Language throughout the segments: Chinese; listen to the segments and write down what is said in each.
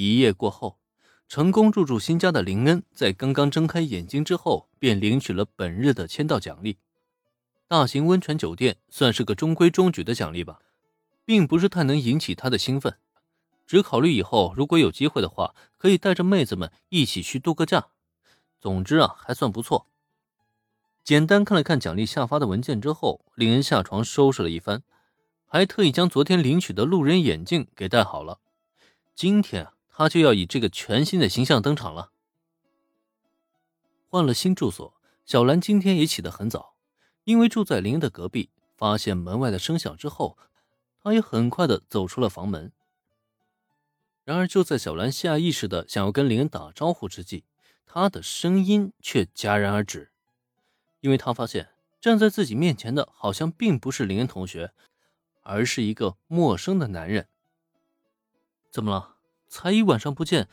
一夜过后，成功入住新家的林恩，在刚刚睁开眼睛之后，便领取了本日的签到奖励。大型温泉酒店算是个中规中矩的奖励吧，并不是太能引起他的兴奋，只考虑以后如果有机会的话，可以带着妹子们一起去度个假。总之啊，还算不错。简单看了看奖励下发的文件之后，林恩下床收拾了一番，还特意将昨天领取的路人眼镜给戴好了。今天啊，他就要以这个全新的形象登场了。换了新住所，小兰今天也起得很早，因为住在林恩的隔壁。发现门外的声响之后，她也很快的走出了房门。然而，就在小兰下意识的想要跟林恩打招呼之际，他的声音却戛然而止，因为他发现站在自己面前的好像并不是林恩同学，而是一个陌生的男人。怎么了？才一晚上不见，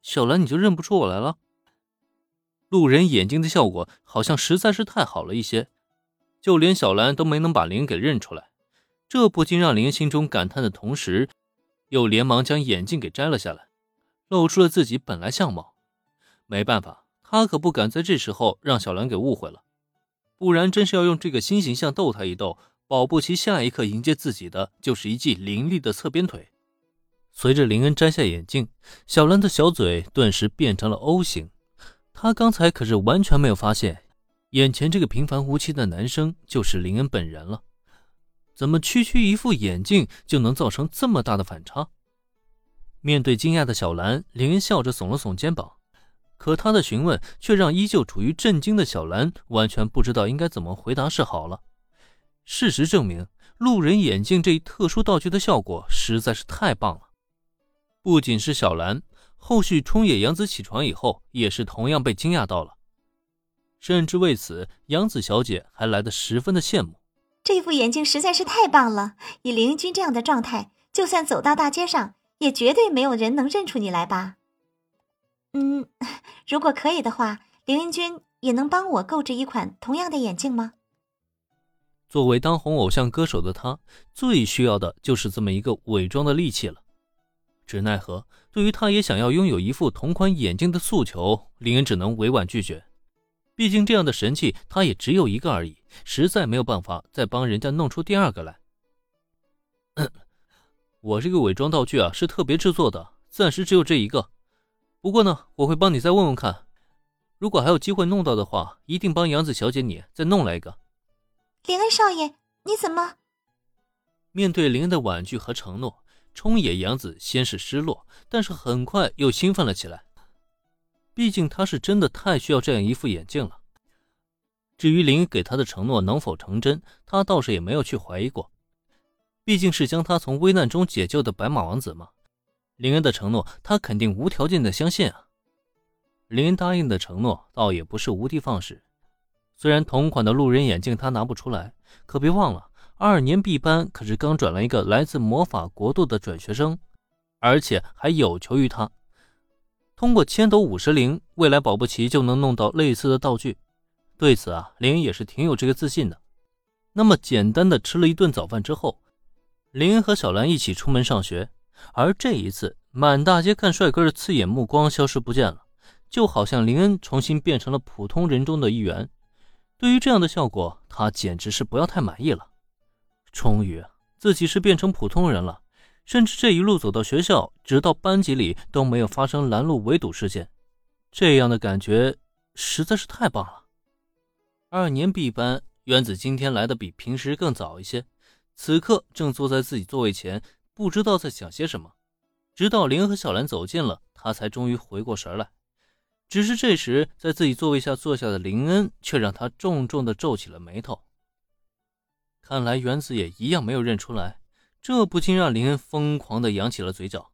小兰你就认不出我来了？路人眼睛的效果好像实在是太好了一些，就连小兰都没能把林给认出来，这不禁让林心中感叹的同时，又连忙将眼镜给摘了下来，露出了自己本来相貌。没办法，他可不敢在这时候让小兰给误会了，不然真是要用这个新形象逗她一逗，保不齐下一刻迎接自己的就是一记凌厉的侧边腿。随着林恩摘下眼镜，小兰的小嘴顿时变成了 O 型。她刚才可是完全没有发现，眼前这个平凡无奇的男生就是林恩本人了。怎么区区一副眼镜就能造成这么大的反差？面对惊讶的小兰，林恩笑着耸了耸肩膀。可他的询问却让依旧处于震惊的小兰完全不知道应该怎么回答是好了。事实证明，路人眼镜这一特殊道具的效果实在是太棒了。不仅是小兰，后续冲野洋子起床以后，也是同样被惊讶到了。甚至为此，杨子小姐还来得十分的羡慕。这副眼镜实在是太棒了，以凌云君这样的状态，就算走到大街上，也绝对没有人能认出你来吧？嗯，如果可以的话，凌云君也能帮我购置一款同样的眼镜吗？作为当红偶像歌手的他，最需要的就是这么一个伪装的利器了。只奈何，对于他也想要拥有一副同款眼镜的诉求，林恩只能委婉拒绝。毕竟这样的神器他也只有一个而已，实在没有办法再帮人家弄出第二个来。我这个伪装道具啊，是特别制作的，暂时只有这一个。不过呢，我会帮你再问问看，如果还有机会弄到的话，一定帮杨子小姐你再弄来一个。林恩少爷，你怎么？面对林恩的婉拒和承诺。冲野洋子先是失落，但是很快又兴奋了起来。毕竟他是真的太需要这样一副眼镜了。至于林给他的承诺能否成真，他倒是也没有去怀疑过。毕竟是将他从危难中解救的白马王子嘛，林恩的承诺他肯定无条件的相信啊。林恩答应的承诺倒也不是无的放矢，虽然同款的路人眼镜他拿不出来，可别忘了。二年 B 班可是刚转了一个来自魔法国度的转学生，而且还有求于他，通过千斗五十铃，未来保不齐就能弄到类似的道具。对此啊，林恩也是挺有这个自信的。那么简单的吃了一顿早饭之后，林恩和小兰一起出门上学，而这一次满大街看帅哥的刺眼目光消失不见了，就好像林恩重新变成了普通人中的一员。对于这样的效果，他简直是不要太满意了。终于，自己是变成普通人了，甚至这一路走到学校，直到班级里都没有发生拦路围堵事件，这样的感觉实在是太棒了。二年 B 班，原子今天来的比平时更早一些，此刻正坐在自己座位前，不知道在想些什么。直到林和小兰走近了，他才终于回过神来。只是这时，在自己座位下坐下的林恩，却让他重重的皱起了眉头。看来原子也一样没有认出来，这不禁让林恩疯狂的扬起了嘴角。